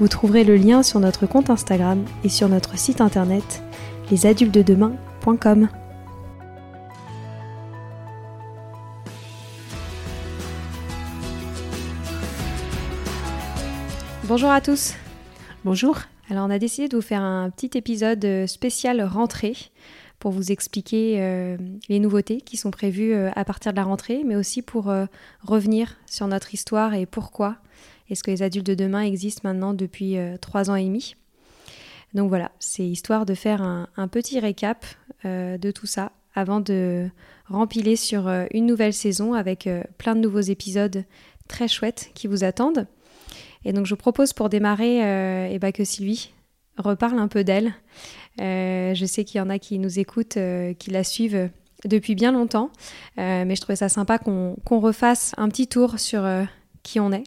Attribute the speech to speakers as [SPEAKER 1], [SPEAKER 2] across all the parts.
[SPEAKER 1] Vous trouverez le lien sur notre compte Instagram et sur notre site internet lesadultedemain.com. Bonjour à tous.
[SPEAKER 2] Bonjour.
[SPEAKER 1] Alors on a décidé de vous faire un petit épisode spécial rentrée pour vous expliquer euh, les nouveautés qui sont prévues euh, à partir de la rentrée, mais aussi pour euh, revenir sur notre histoire et pourquoi est-ce que les adultes de demain existent maintenant depuis trois ans et demi? Donc voilà, c'est histoire de faire un, petit récap de tout ça avant de rempiler sur une nouvelle saison avec plein de nouveaux épisodes très chouettes qui vous attendent. Et donc je vous propose pour démarrer et eh ben, que Sylvie reparle un peu d'elle. Euh, je sais qu'il y en a qui nous écoutent, euh, qui la suivent depuis bien longtemps, euh, mais je trouvais ça sympa qu'on refasse un petit tour sur qui on est.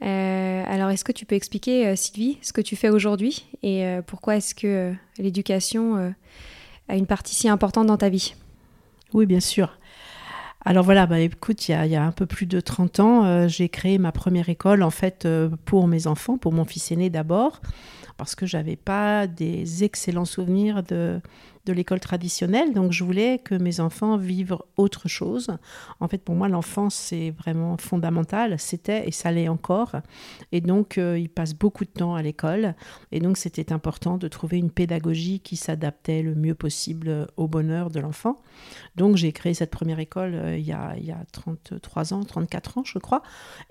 [SPEAKER 1] alors, est-ce que tu peux expliquer, Sylvie, ce que tu fais aujourd'hui et pourquoi est-ce que l'éducation a une partie si importante dans ta vie?
[SPEAKER 2] Oui, bien sûr. Alors voilà, bah, écoute, il y, a, un peu plus de 30 ans, j'ai créé ma première école en fait pour mes enfants, pour mon fils aîné d'abord parce que j'avais pas des excellents souvenirs de, de l'école traditionnelle, donc je voulais que mes enfants vivent autre chose. En fait, pour moi, l'enfance, c'est vraiment fondamental, c'était et ça l'est encore. Et donc, euh, ils passent beaucoup de temps à l'école, et donc c'était important de trouver une pédagogie qui s'adaptait le mieux possible au bonheur de l'enfant. Donc, j'ai créé cette première école euh, il, y a, il y a 33 ans, 34 ans, je crois.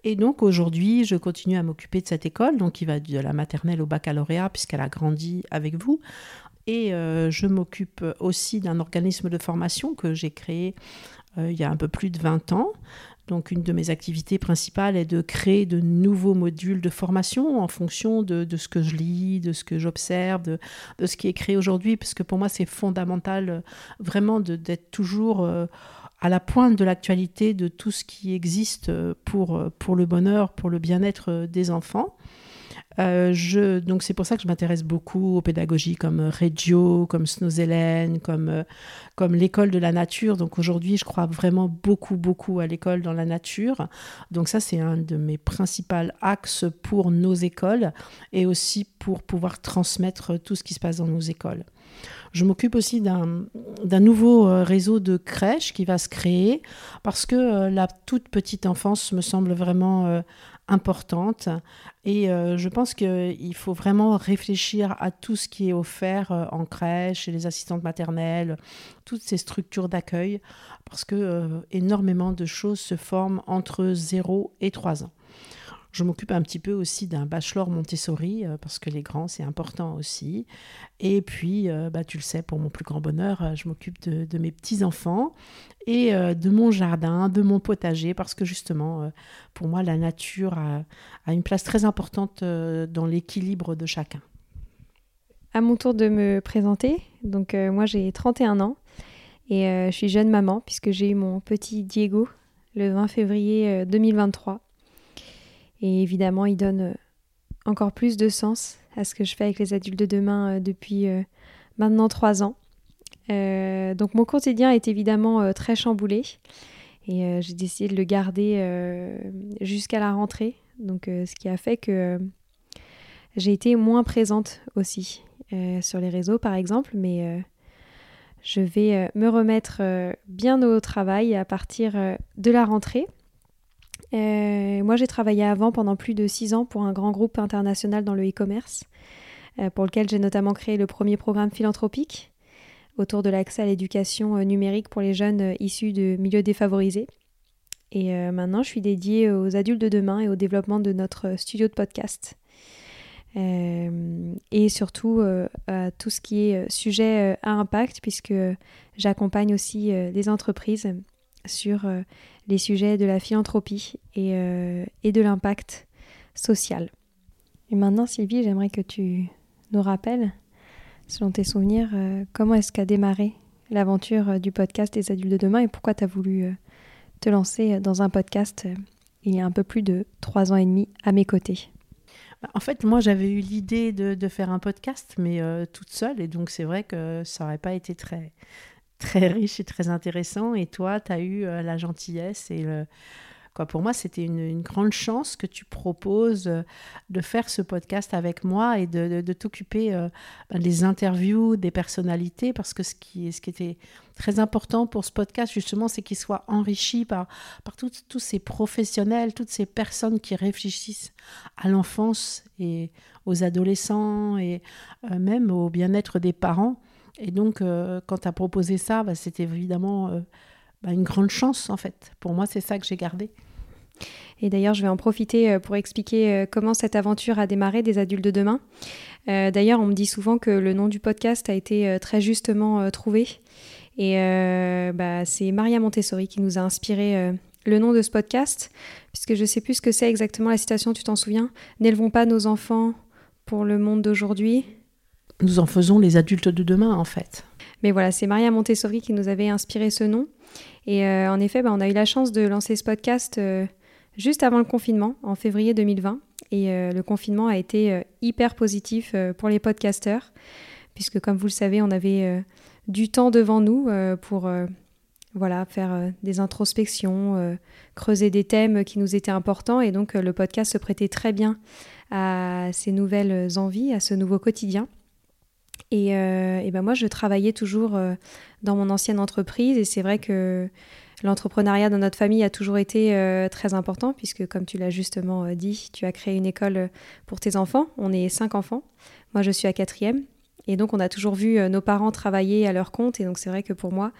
[SPEAKER 2] Et donc, aujourd'hui, je continue à m'occuper de cette école, donc qui va de la maternelle au baccalauréat, puisqu'elle a grandi avec vous. Et euh, je m'occupe aussi d'un organisme de formation que j'ai créé euh, il y a un peu plus de 20 ans. Donc une de mes activités principales est de créer de nouveaux modules de formation en fonction de, ce que je lis, de ce que j'observe, de, ce qui est créé aujourd'hui, parce que pour moi c'est fondamental euh, vraiment d'être toujours à la pointe de l'actualité de tout ce qui existe pour, pour le bonheur, pour le bien-être des enfants. Euh, je, donc c'est pour ça que je m'intéresse beaucoup aux pédagogies comme Reggio, comme Snozelen, comme, euh, comme l'école de la nature. Donc aujourd'hui, je crois vraiment beaucoup, beaucoup à l'école dans la nature. Donc ça, c'est un de mes principaux axes pour nos écoles et aussi pour pouvoir transmettre tout ce qui se passe dans nos écoles. Je m'occupe aussi d'un nouveau euh, réseau de crèches qui va se créer parce que la toute petite enfance me semble vraiment importante. Et euh, je pense qu'il faut vraiment réfléchir à tout ce qui est offert euh, en crèche, chez les assistantes maternelles, toutes ces structures d'accueil, parce que euh, énormément de choses se forment entre 0 et 3 ans. Je m'occupe un petit peu aussi d'un bachelor Montessori, parce que les grands, c'est important aussi. Et puis, bah, tu le sais, pour mon plus grand bonheur, je m'occupe de, mes petits-enfants et de mon jardin, de mon potager, parce que justement, pour moi, la nature a, une place très importante euh, dans l'équilibre de chacun.
[SPEAKER 1] À mon tour de me présenter, donc euh, moi j'ai 31 ans et euh, je suis jeune maman puisque j'ai eu mon petit Diego le 20 février 2023. Et évidemment, il donne encore plus de sens à ce que je fais avec les adultes de demain depuis maintenant trois ans. donc mon quotidien est évidemment très chamboulé et j'ai décidé de le garder jusqu'à la rentrée. Donc ce qui a fait que j'ai été moins présente aussi sur les réseaux par exemple, mais je vais me remettre bien au travail à partir de la rentrée. Euh, moi, j'ai travaillé avant pendant plus de six ans pour un grand groupe international dans le e-commerce, euh, pour lequel j'ai notamment créé le premier programme philanthropique autour de l'accès à l'éducation euh, numérique pour les jeunes issus de milieux défavorisés. Et maintenant, je suis dédiée aux adultes de demain et au développement de notre studio de podcast. et surtout à tout ce qui est sujet à impact, puisque j'accompagne aussi les entreprises sur les sujets de la philanthropie et, euh, et de l'impact social. Et maintenant, Sylvie, j'aimerais que tu nous rappelles, selon tes souvenirs, euh, comment est-ce qu'a démarré l'aventure euh, du podcast des adultes de demain et pourquoi tu as voulu te lancer dans un podcast il y a un peu plus de trois ans et demi à mes côtés.
[SPEAKER 2] En fait, moi, j'avais eu l'idée de, de, faire un podcast, mais toute seule, et donc c'est vrai que ça n'aurait pas été très, très riche et très intéressant. Et toi, tu as eu euh, la gentillesse et. Quoi, pour moi, c'était une, grande chance que tu proposes euh, de faire ce podcast avec moi et de, t'occuper euh, ben, des interviews des personnalités, parce que ce qui, ce qui était très important pour ce podcast, justement, c'est qu'il soit enrichi par, par tous ces professionnels, toutes ces personnes qui réfléchissent à l'enfance et aux adolescents et même au bien-être des parents. Et donc, euh, quand tu as proposé ça, bah, c'était évidemment euh, bah, une grande chance, en fait. Pour moi, c'est ça que j'ai gardé.
[SPEAKER 1] Et d'ailleurs, je vais en profiter euh, pour expliquer comment cette aventure a démarré des adultes de demain. d'ailleurs, on me dit souvent que le nom du podcast a été très justement trouvé. Et bah, c'est Maria Montessori qui nous a inspiré le nom de ce podcast, puisque je ne sais plus ce que c'est exactement la citation, tu t'en souviens? N'élevons pas nos enfants pour le monde d'aujourd'hui,
[SPEAKER 2] nous en faisons les adultes de demain, en fait.
[SPEAKER 1] Mais voilà, c'est Maria Montessori qui nous avait inspiré ce nom. Et euh, en effet, bah, on a eu la chance de lancer ce podcast euh, juste avant le confinement, en février 2020. Et euh, le confinement a été hyper positif pour les podcasteurs, puisque comme vous le savez, on avait du temps devant nous pour voilà, faire des introspections, creuser des thèmes qui nous étaient importants. Et donc, le podcast se prêtait très bien à ces nouvelles envies, à ce nouveau quotidien. Et, euh, ben moi, je travaillais toujours euh, dans mon ancienne entreprise et c'est vrai que l'entrepreneuriat dans notre famille a toujours été euh, très important puisque, comme tu l'as justement dit, tu as créé une école pour tes enfants. On est cinq enfants. Moi, je suis à quatrième. Et donc, on a toujours vu nos parents travailler à leur compte. Et donc, c'est vrai que pour moi,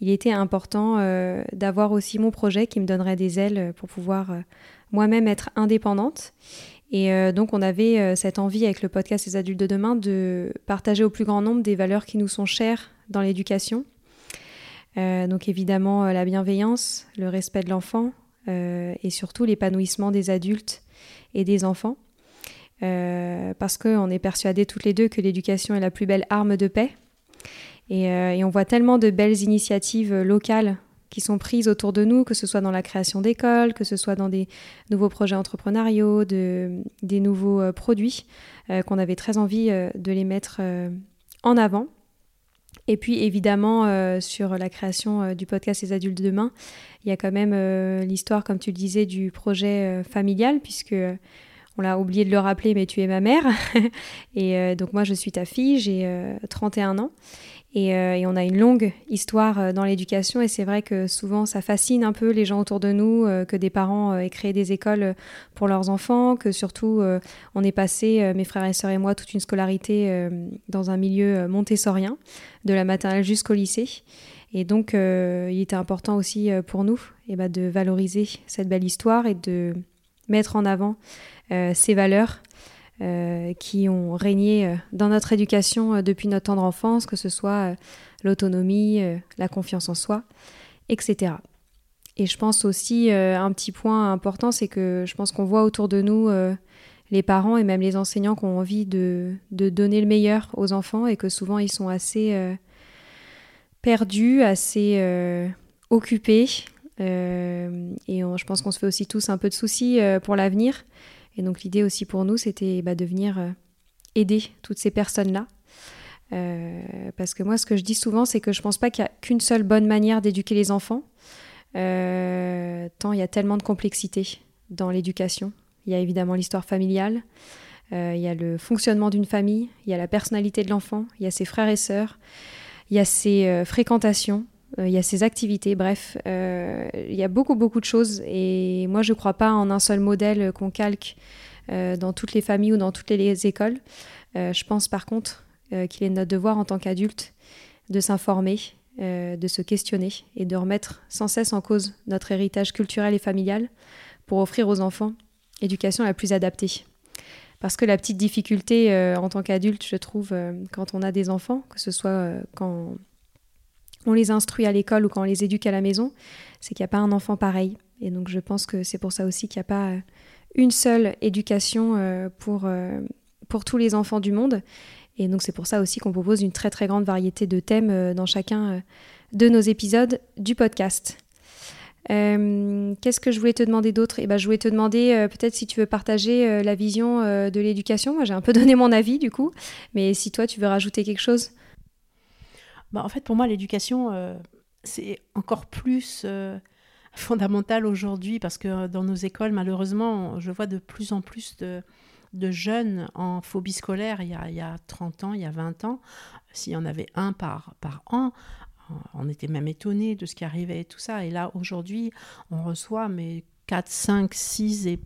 [SPEAKER 1] il était important d'avoir aussi mon projet qui me donnerait des ailes pour pouvoir moi-même être indépendante. Et euh, donc on avait euh, cette envie avec le podcast Les adultes de demain de partager au plus grand nombre des valeurs qui nous sont chères dans l'éducation. Euh, donc évidemment la bienveillance, le respect de l'enfant et surtout l'épanouissement des adultes et des enfants. parce qu'on est persuadés toutes les deux que l'éducation est la plus belle arme de paix. et on voit tellement de belles initiatives locales qui sont prises autour de nous, que ce soit dans la création d'écoles, que ce soit dans des nouveaux projets entrepreneuriaux, de, des nouveaux euh, produits, euh, qu'on avait très envie euh, de les mettre en avant. Et puis évidemment, sur la création du podcast Les adultes de demain, il y a quand même l'histoire, comme tu le disais, du projet familial, puisque on l'a oublié de le rappeler, mais tu es ma mère. et donc moi, je suis ta fille, j'ai 31 ans. Euh, et, on a une longue histoire euh, dans l'éducation et c'est vrai que souvent ça fascine un peu les gens autour de nous euh, que des parents aient créé des écoles pour leurs enfants, que surtout on ait passé, mes frères et sœurs et moi, toute une scolarité dans un milieu montessorien, de la maternelle jusqu'au lycée. Et donc il était important aussi pour nous eh ben, de valoriser cette belle histoire et de mettre en avant ces valeurs euh, qui ont régné euh, dans notre éducation euh, depuis notre tendre enfance, que ce soit l'autonomie, la confiance en soi, etc. Et je pense aussi, un petit point important, c'est que je pense qu'on voit autour de nous les parents et même les enseignants qui ont envie de, de, donner le meilleur aux enfants et que souvent ils sont assez perdus, assez occupés. et je pense qu'on se fait aussi tous un peu de soucis pour l'avenir. Et donc l'idée aussi pour nous, c'était bah, de venir euh, aider toutes ces personnes-là. parce que moi, ce que je dis souvent, c'est que je pense pas qu'il y a qu'une seule bonne manière d'éduquer les enfants, tant il y a tellement de complexité dans l'éducation. Il y a évidemment l'histoire familiale, il y a le fonctionnement d'une famille, il y a la personnalité de l'enfant, il y a ses frères et sœurs, il y a ses fréquentations, euh, il y a ses activités, bref, euh, il y a beaucoup beaucoup de choses et moi je ne crois pas en un seul modèle qu'on calque euh, dans toutes les familles ou dans toutes les écoles. je pense par contre qu'il est notre devoir en tant qu'adulte de s'informer, de se questionner et de remettre sans cesse en cause notre héritage culturel et familial pour offrir aux enfants l'éducation la plus adaptée. Parce que la petite difficulté en tant qu'adulte, je trouve, quand on a des enfants, que ce soit quand on les instruit à l'école ou quand on les éduque à la maison, c'est qu'il n'y a pas un enfant pareil. Et donc je pense que c'est pour ça aussi qu'il n'y a pas euh, une seule éducation euh, pour, euh, pour tous les enfants du monde. Et donc c'est pour ça aussi qu'on propose une très très grande variété de thèmes dans chacun de nos épisodes du podcast. Qu'est-ce que je voulais te demander d'autre? Eh ben, Je voulais te demander peut-être si tu veux partager la vision de l'éducation. Moi j'ai un peu donné mon avis du coup, mais si toi tu veux rajouter quelque chose?
[SPEAKER 2] Bah, en fait, pour moi, l'éducation, euh, c'est encore plus euh, fondamental aujourd'hui parce que euh, dans nos écoles, malheureusement, je vois de plus en plus de, jeunes en phobie scolaire il y, a, il y, a, 30 ans, il y a 20 ans. S'il y en avait un par, an, on était même étonné de ce qui arrivait et tout ça. Et là, aujourd'hui, on reçoit mais 4, 5, 6 et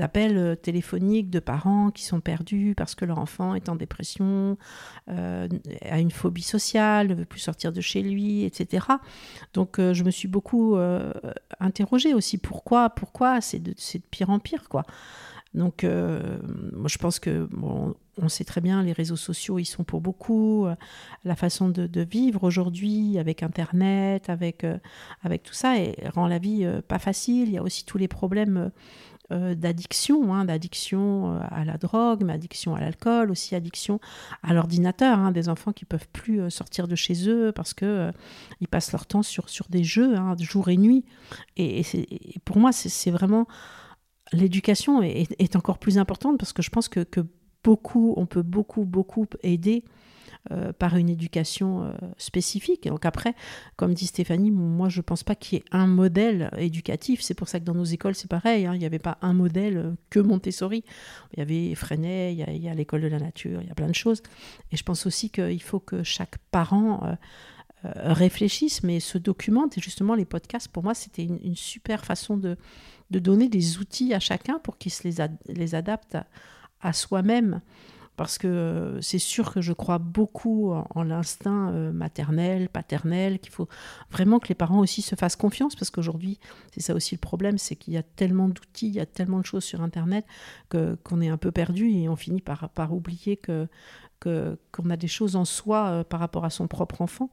[SPEAKER 2] appels euh, téléphoniques de parents qui sont perdus parce que leur enfant est en dépression, euh, a une phobie sociale, ne veut plus sortir de chez lui, etc. Donc euh, je me suis beaucoup interrogée aussi pourquoi, pourquoi? C'est de, pire en pire quoi. Donc, je pense que on sait très bien, les réseaux sociaux, ils sont pour beaucoup. la façon de, vivre aujourd'hui, avec Internet, avec, avec tout ça, et rend la vie pas facile. Il y a aussi tous les problèmes euh, d'addiction, hein, d'addiction euh, à la drogue, mais addiction à l'alcool, aussi addiction à l'ordinateur, hein, des enfants qui peuvent plus euh, sortir de chez eux parce que ils passent leur temps sur, sur des jeux, hein, jour et nuit. Et, pour moi, c'est vraiment l'éducation est, est, encore plus importante parce que je pense que, que beaucoup, on peut beaucoup, beaucoup aider euh, par une éducation euh, spécifique. Donc après, comme dit Stéphanie, moi je ne pense pas qu'il y ait un modèle éducatif. C'est pour ça que dans nos écoles c'est pareil. Hein. Il n'y avait pas un modèle euh, que Montessori. Il y avait Freinet, il y a, l'école de la nature, il y a plein de choses. Et je pense aussi qu'il faut que chaque parent réfléchisse, mais se documente. Et justement, les podcasts, pour moi, c'était une, super façon de, de donner des outils à chacun pour qu'il se les adapte à soi-même parce que euh, c'est sûr que je crois beaucoup en, l'instinct euh, maternel, paternel, qu'il faut vraiment que les parents aussi se fassent confiance, parce qu'aujourd'hui, c'est ça aussi le problème, c'est qu'il y a tellement d'outils, il y a tellement de choses sur Internet qu'on est un peu perdu et on finit par, par oublier que qu'on a des choses en soi euh, par rapport à son propre enfant.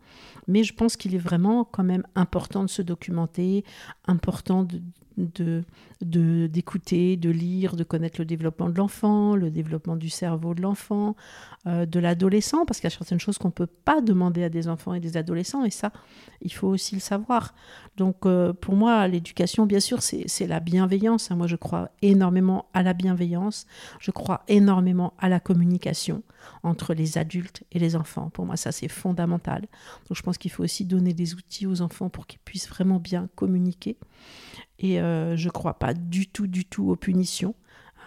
[SPEAKER 2] Mais je pense qu'il est vraiment quand même important de se documenter, important de, de, d'écouter, de, lire, de connaître le développement de l'enfant, le développement du cerveau de l'enfant, euh, de l'adolescent, parce qu'il y a certaines choses qu'on ne peut pas demander à des enfants et des adolescents, et ça, il faut aussi le savoir. Donc euh, pour moi, l'éducation, bien sûr, c'est, la bienveillance. Hein. Moi, je crois énormément à la bienveillance, je crois énormément à la communication entre les adultes et les enfants. Pour moi, ça, c'est fondamental. Donc je pense qu'il faut aussi donner des outils aux enfants pour qu'ils puissent vraiment bien communiquer. Et euh, je ne crois pas du tout, du tout aux punitions.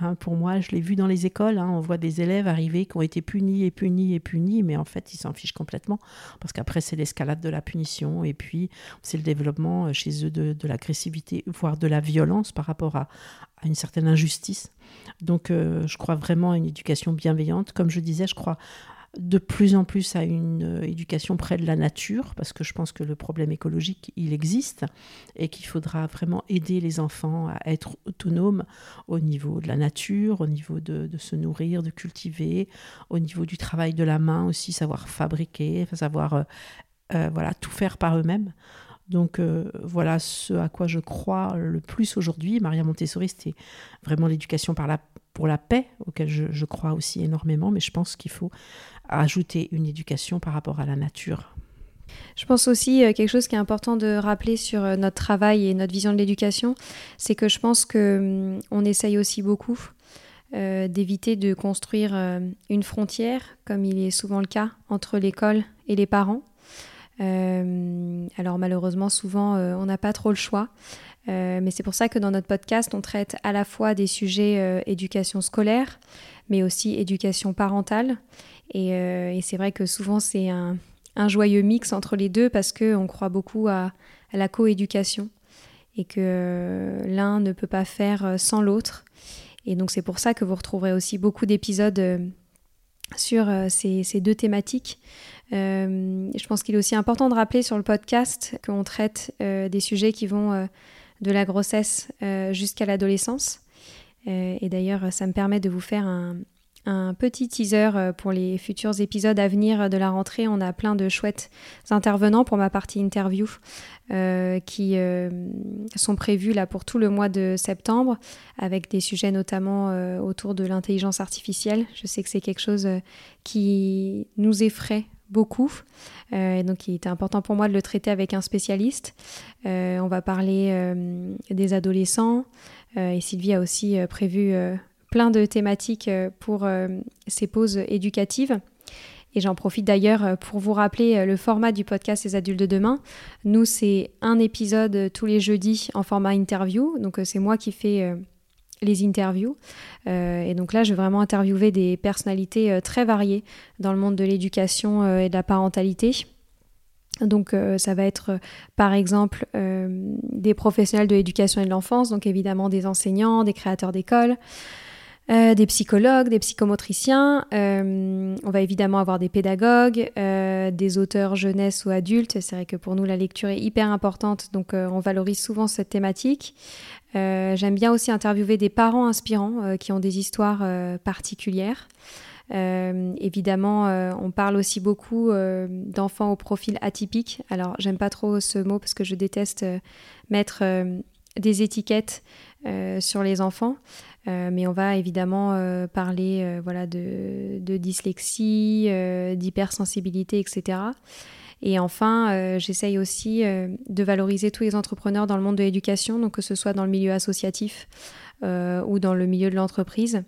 [SPEAKER 2] Hein. pour moi, je l'ai vu dans les écoles, hein. on voit des élèves arriver qui ont été punis et punis et punis, mais en fait, ils s'en fichent complètement, parce qu'après, c'est l'escalade de la punition, et puis c'est le développement euh, chez eux de, l'agressivité, voire de la violence par rapport à, une certaine injustice. Donc, euh, je crois vraiment à une éducation bienveillante. Comme je disais, je crois de plus en plus à une euh, éducation près de la nature, parce que je pense que le problème écologique, il existe, et qu'il faudra vraiment aider les enfants à être autonomes au niveau de la nature, au niveau de, se nourrir, de cultiver, au niveau du travail de la main aussi, savoir fabriquer, savoir euh, euh, voilà, tout faire par eux-mêmes. Donc voilà ce à quoi je crois le plus aujourd'hui. Maria Montessori, c'était vraiment l'éducation par la, pour la paix, auquel je, crois aussi énormément, mais je pense qu'il faut ajouter une éducation par rapport à la nature.
[SPEAKER 1] Je pense aussi euh, quelque chose qui est important de rappeler sur euh, notre travail et notre vision de l'éducation, c'est que je pense que hum, on essaye aussi beaucoup d'éviter de construire une frontière, comme il est souvent le cas, entre l'école et les parents. alors malheureusement, souvent, on n'a pas trop le choix. Mais c'est pour ça que dans notre podcast, on traite à la fois des sujets éducation scolaire, mais aussi éducation parentale. Et, et c'est vrai que souvent, c'est un, joyeux mix entre les deux parce qu'on croit beaucoup à, la coéducation et que euh, l'un ne peut pas faire euh, sans l'autre. Et donc c'est pour ça que vous retrouverez aussi beaucoup d'épisodes euh, sur ces, deux thématiques. je pense qu'il est aussi important de rappeler sur le podcast qu'on traite des sujets qui vont de la grossesse jusqu'à l'adolescence. et d'ailleurs, ça me permet de vous faire un, un petit teaser euh, pour les futurs épisodes à venir de la rentrée. On a plein de chouettes intervenants pour ma partie interview euh, qui euh, sont prévus là pour tout le mois de septembre avec des sujets notamment autour de l'intelligence artificielle. Je sais que c'est quelque chose qui nous effraie beaucoup. et donc, il était important pour moi de le traiter avec un spécialiste. on va parler des adolescents. et Sylvie a aussi prévu plein de thématiques euh, pour euh, ces pauses éducatives. Et j'en profite d'ailleurs euh, pour vous rappeler le format du podcast Les adultes de demain. Nous, c'est un épisode tous les jeudis en format interview. Donc, c'est moi qui fais les interviews. et donc là, je vais vraiment interviewer des personnalités très variées dans le monde de l'éducation et de la parentalité. Donc ça va être par exemple des professionnels de l'éducation et de l'enfance, donc évidemment des enseignants, des créateurs d'écoles, euh, des psychologues, des psychomotriciens. Euh, on va évidemment avoir des pédagogues, euh, des auteurs jeunesse ou adultes. C'est vrai que pour nous, la lecture est hyper importante, donc on valorise souvent cette thématique. J'aime bien aussi interviewer des parents inspirants qui ont des histoires particulières. évidemment, on parle aussi beaucoup d'enfants au profil atypique. Alors, j'aime pas trop ce mot parce que je déteste mettre des étiquettes sur les enfants. Euh, mais on va évidemment euh, parler euh, voilà, de, dyslexie, d'hypersensibilité, etc. Et enfin, j'essaye aussi de valoriser tous les entrepreneurs dans le monde de l'éducation, donc que ce soit dans le milieu associatif ou dans le milieu de l'entreprise.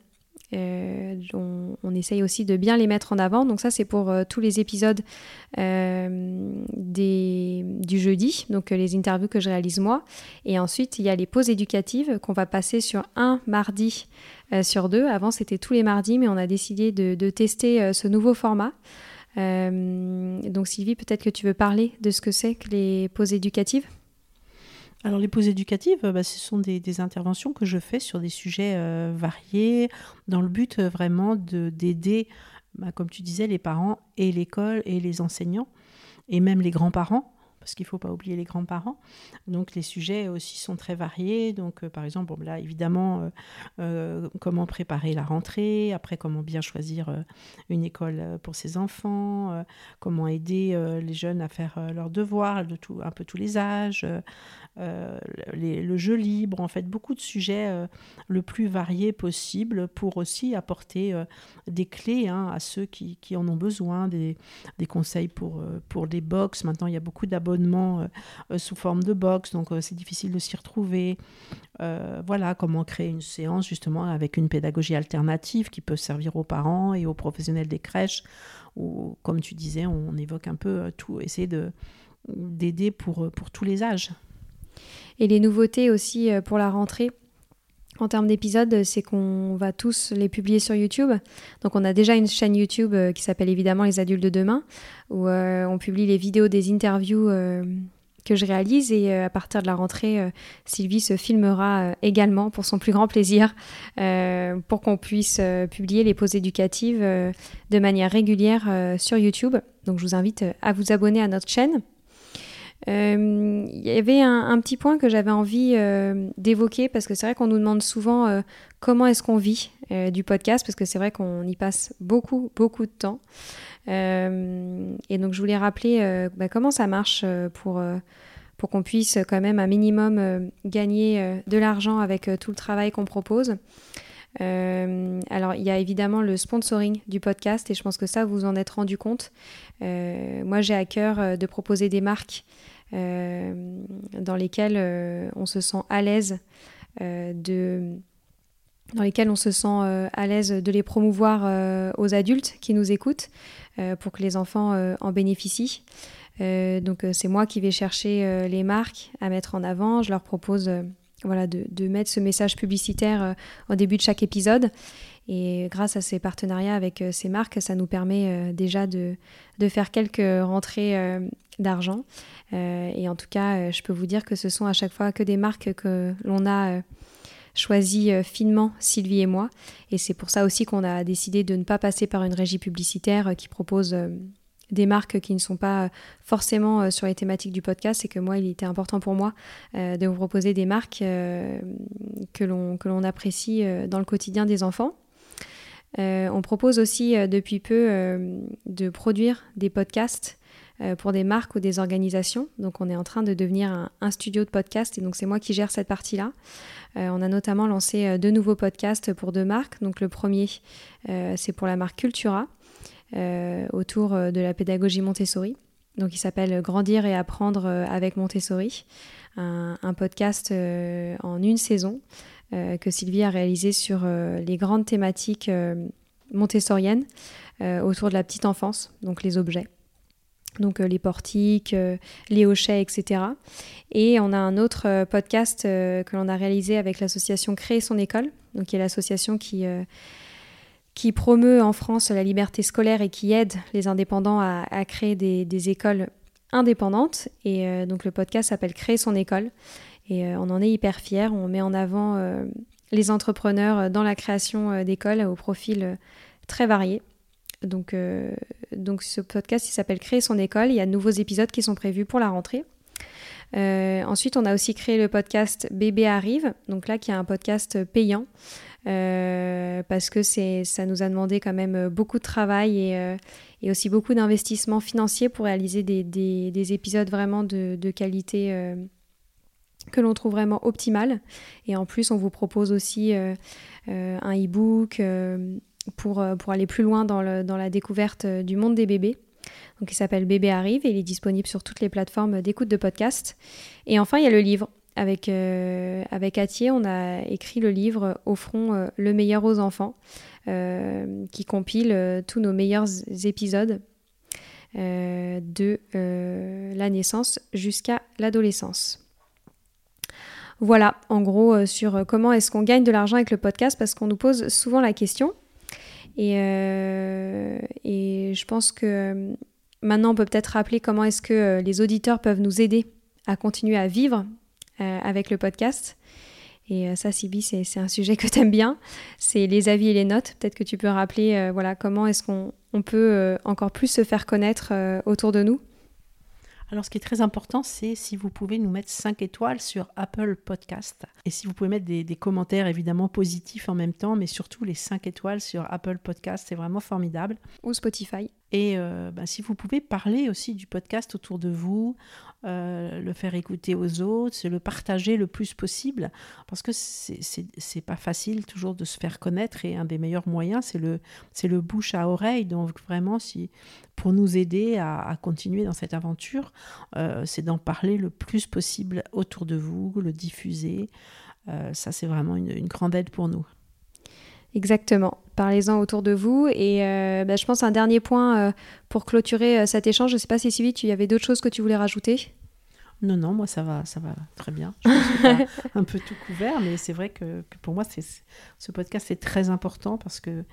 [SPEAKER 1] Euh, on, essaye aussi de bien les mettre en avant. Donc ça, c'est pour euh, tous les épisodes euh, du jeudi, donc les interviews que je réalise moi. Et ensuite, il y a les pauses éducatives qu'on va passer sur un mardi sur deux. Avant, c'était tous les mardis, mais on a décidé de, tester ce nouveau format. Donc Sylvie, peut-être que tu veux parler de ce que c'est que les pauses éducatives?
[SPEAKER 2] Alors les pauses éducatives, bah, ce sont des, interventions que je fais sur des sujets euh, variés, dans le but euh, vraiment d'aider, bah, comme tu disais, les parents et l'école et les enseignants, et même les grands-parents parce qu'il ne faut pas oublier les grands-parents. Donc les sujets aussi sont très variés. Donc euh, par exemple, bon, là évidemment, euh, euh, comment préparer la rentrée, après comment bien choisir une école pour ses enfants, comment aider les jeunes à faire leurs devoirs de tout, un peu tous les âges, le jeu libre, en fait beaucoup de sujets le plus variés possible pour aussi apporter des clés hein, à ceux qui, en ont besoin, des, des conseils pour, pour des box. Maintenant, il y a beaucoup d'abonnés euh, euh, sous forme de box, donc euh, c'est difficile de s'y retrouver. voilà, comment créer une séance justement avec une pédagogie alternative qui peut servir aux parents et aux professionnels des crèches, ou comme tu disais, on évoque un peu tout, essayer de d'aider pour, pour tous les âges.
[SPEAKER 1] Et les nouveautés aussi pour la rentrée? En termes d'épisodes, c'est qu'on va tous les publier sur YouTube. Donc on a déjà une chaîne YouTube euh, qui s'appelle évidemment Les Adultes de demain, où euh, on publie les vidéos des interviews euh, que je réalise et à partir de la rentrée, Sylvie se filmera également pour son plus grand plaisir, pour qu'on puisse publier les pauses éducatives de manière régulière sur YouTube. Donc je vous invite à vous abonner à notre chaîne. Euh, il y avait un, petit point que j'avais envie euh, d'évoquer parce que c'est vrai qu'on nous demande souvent euh, comment est-ce qu'on vit du podcast parce que c'est vrai qu'on y passe beaucoup, beaucoup de temps. et donc je voulais rappeler bah, comment ça marche pour, pour qu'on puisse quand même un minimum gagner de l'argent avec tout le travail qu'on propose. alors, il y a évidemment le sponsoring du podcast et je pense que ça, vous en êtes rendu compte. moi, j'ai à cœur de proposer des marques dans lesquels euh, on se sent à l'aise euh, de dans lesquels on se sent à l'aise de les promouvoir aux adultes qui nous écoutent pour que les enfants en bénéficient. donc c'est moi qui vais chercher les marques à mettre en avant. Je leur propose voilà, de, de, mettre ce message publicitaire au début de chaque épisode. Et grâce à ces partenariats avec euh, ces marques, ça nous permet euh, déjà de, de, faire quelques rentrées euh, d'argent. et en tout cas, je peux vous dire que ce sont à chaque fois que des marques que l'on a choisi finement, Sylvie et moi. Et c'est pour ça aussi qu'on a décidé de ne pas passer par une régie publicitaire qui propose des marques qui ne sont pas forcément sur les thématiques du podcast, c'est que moi, il était important pour moi de vous proposer des marques que l'on apprécie dans le quotidien des enfants. Euh, on propose aussi euh, depuis peu euh, de produire des podcasts pour des marques ou des organisations. Donc on est en train de devenir un, studio de podcast et donc c'est moi qui gère cette partie-là. on a notamment lancé deux nouveaux podcasts pour deux marques. Donc le premier, c'est pour la marque Cultura autour de la pédagogie Montessori. Donc il s'appelle Grandir et apprendre avec Montessori, un podcast en une saison euh, que Sylvie a réalisé sur euh, les grandes thématiques euh, montessoriennes autour de la petite enfance, donc les objets donc les portiques, les hochets, etc. Et on a un autre podcast que l'on a réalisé avec l'association Créer son école, donc qui est l'association qui, qui promeut en France la liberté scolaire et qui aide les indépendants à, créer des, des, écoles indépendantes. Et donc le podcast s'appelle Créer son école. Et euh, on en est hyper fiers. On met en avant euh, les entrepreneurs dans la création euh, d'écoles au profil très varié. Donc, donc ce podcast, s'appelle Créer son école. Il y a de nouveaux épisodes qui sont prévus pour la rentrée. ensuite, on a aussi créé le podcast Bébé arrive, donc là qui est un podcast payant, parce que ça nous a demandé quand même beaucoup de travail et, aussi beaucoup d'investissement financier pour réaliser des, des, des, épisodes vraiment de, de qualité que l'on trouve vraiment optimal. Et en plus, on vous propose aussi euh, euh, un e-book euh, pour, pour aller plus loin dans, la découverte du monde des bébés. Donc, il s'appelle Bébé arrive et il est disponible sur toutes les plateformes d'écoute de podcast. Et enfin, il y a le livre. Avec, avec Atier, on a écrit le livre Au front, le meilleur aux enfants, qui compile tous nos meilleurs épisodes de la naissance jusqu'à l'adolescence. Voilà, en gros, euh, sur euh, comment est-ce qu'on gagne de l'argent avec le podcast, parce qu'on nous pose souvent la question. Et, euh, je pense que maintenant, on peut peut-être rappeler comment est-ce que les auditeurs peuvent nous aider à continuer à vivre avec le podcast. Et ça, Sibi, c'est un sujet que tu aimes bien. C'est les avis et les notes. Peut-être que tu peux rappeler voilà, comment est-ce qu'on peut encore plus se faire connaître autour de nous.
[SPEAKER 2] Alors, ce qui est très important, c'est si vous pouvez nous mettre 5 étoiles sur Apple Podcast. Et si vous pouvez mettre des, commentaires évidemment positifs en même temps, mais surtout les 5 étoiles sur Apple Podcast, c'est vraiment formidable.
[SPEAKER 1] Ou Spotify.
[SPEAKER 2] Et euh, bah, si vous pouvez parler aussi du podcast autour de vous, euh, le faire écouter aux autres, le partager le plus possible, parce que c'est pas facile toujours de se faire connaître et un des meilleurs moyens, c'est le, le bouche à oreille. Donc vraiment, si, pour nous aider à, continuer dans cette aventure, euh, c'est d'en parler le plus possible autour de vous, le diffuser. ça, c'est vraiment une grande aide pour nous.
[SPEAKER 1] Exactement. Parlez-en autour de vous. Et euh, bah, je pense un dernier point euh, pour clôturer euh, cet échange. Je ne sais pas si Sylvie, tu y avait d'autres choses que tu voulais rajouter?
[SPEAKER 2] Non, non, moi ça va, ça va très bien. Je un peu tout couvert, mais c'est vrai que, pour moi, ce podcast est très important parce que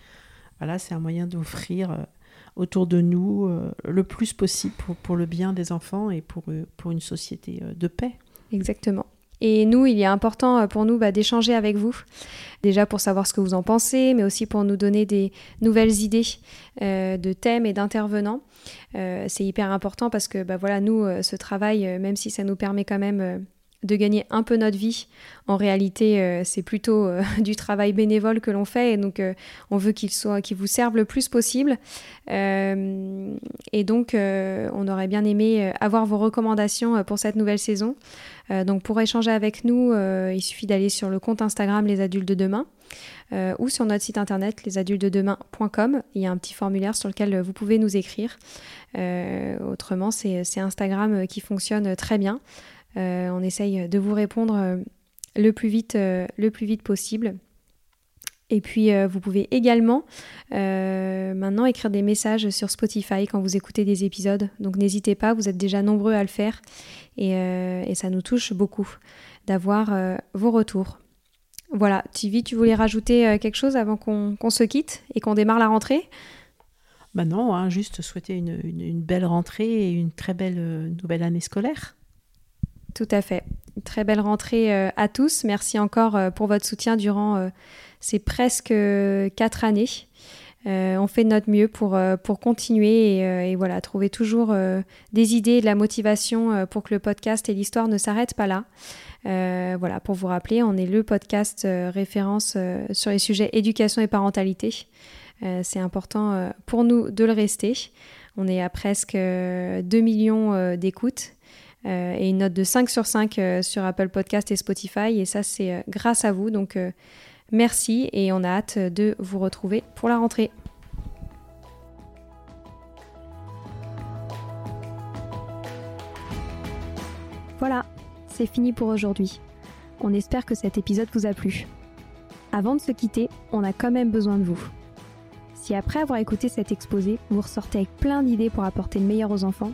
[SPEAKER 2] voilà, c'est un moyen d'offrir autour de nous le plus possible pour, pour, le bien des enfants et pour, pour une société de paix.
[SPEAKER 1] Exactement. Et nous, il est important euh, pour nous bah, d'échanger avec vous, déjà pour savoir ce que vous en pensez, mais aussi pour nous donner des nouvelles idées euh, de thèmes et d'intervenants. Euh, c'est hyper important parce que bah, voilà, nous, ce travail, même si ça nous permet quand même de gagner un peu notre vie. En réalité, euh, c'est plutôt euh, du travail bénévole que l'on fait, et donc euh, on veut qu'il soit, qu'il vous serve le plus possible. et donc, on aurait bien aimé avoir vos recommandations pour cette nouvelle saison. donc, pour échanger avec nous, il suffit d'aller sur le compte Instagram Les Adultes de Demain. ou sur notre site internet lesadultesdedemain.com. Il y a un petit formulaire sur lequel vous pouvez nous écrire. autrement, c'est Instagram qui fonctionne très bien. Euh, on essaye de vous répondre euh, le plus vite, euh, le plus vite possible. Et puis, vous pouvez également maintenant écrire des messages sur Spotify quand vous écoutez des épisodes. Donc, n'hésitez pas, vous êtes déjà nombreux à le faire. Et, ça nous touche beaucoup d'avoir vos retours. Voilà, Tivi, tu voulais rajouter quelque chose avant qu'on se quitte et qu'on démarre la rentrée?
[SPEAKER 2] Bah non, hein, juste souhaiter une, belle rentrée et une très belle nouvelle année scolaire.
[SPEAKER 1] Tout à fait. très belle rentrée à tous. Merci encore pour votre soutien durant c'est presque euh, quatre années. Euh, on fait de notre mieux pour, euh, pour continuer et, voilà, trouver toujours des idées et de la motivation pour que le podcast et l'histoire ne s'arrêtent pas là. voilà, pour vous rappeler, on est le podcast référence sur les sujets éducation et parentalité. C'est important pour nous de le rester. On est à presque 2 millions d'écoutes et une note de 5 sur 5 sur Apple Podcast et Spotify. Et ça, c'est grâce à vous. Donc, Merci et on a hâte de vous retrouver pour la rentrée. Voilà, c'est fini pour aujourd'hui. On espère que cet épisode vous a plu. Avant de se quitter, on a quand même besoin de vous. Si après avoir écouté cet exposé, vous ressortez avec plein d'idées pour apporter le meilleur aux enfants,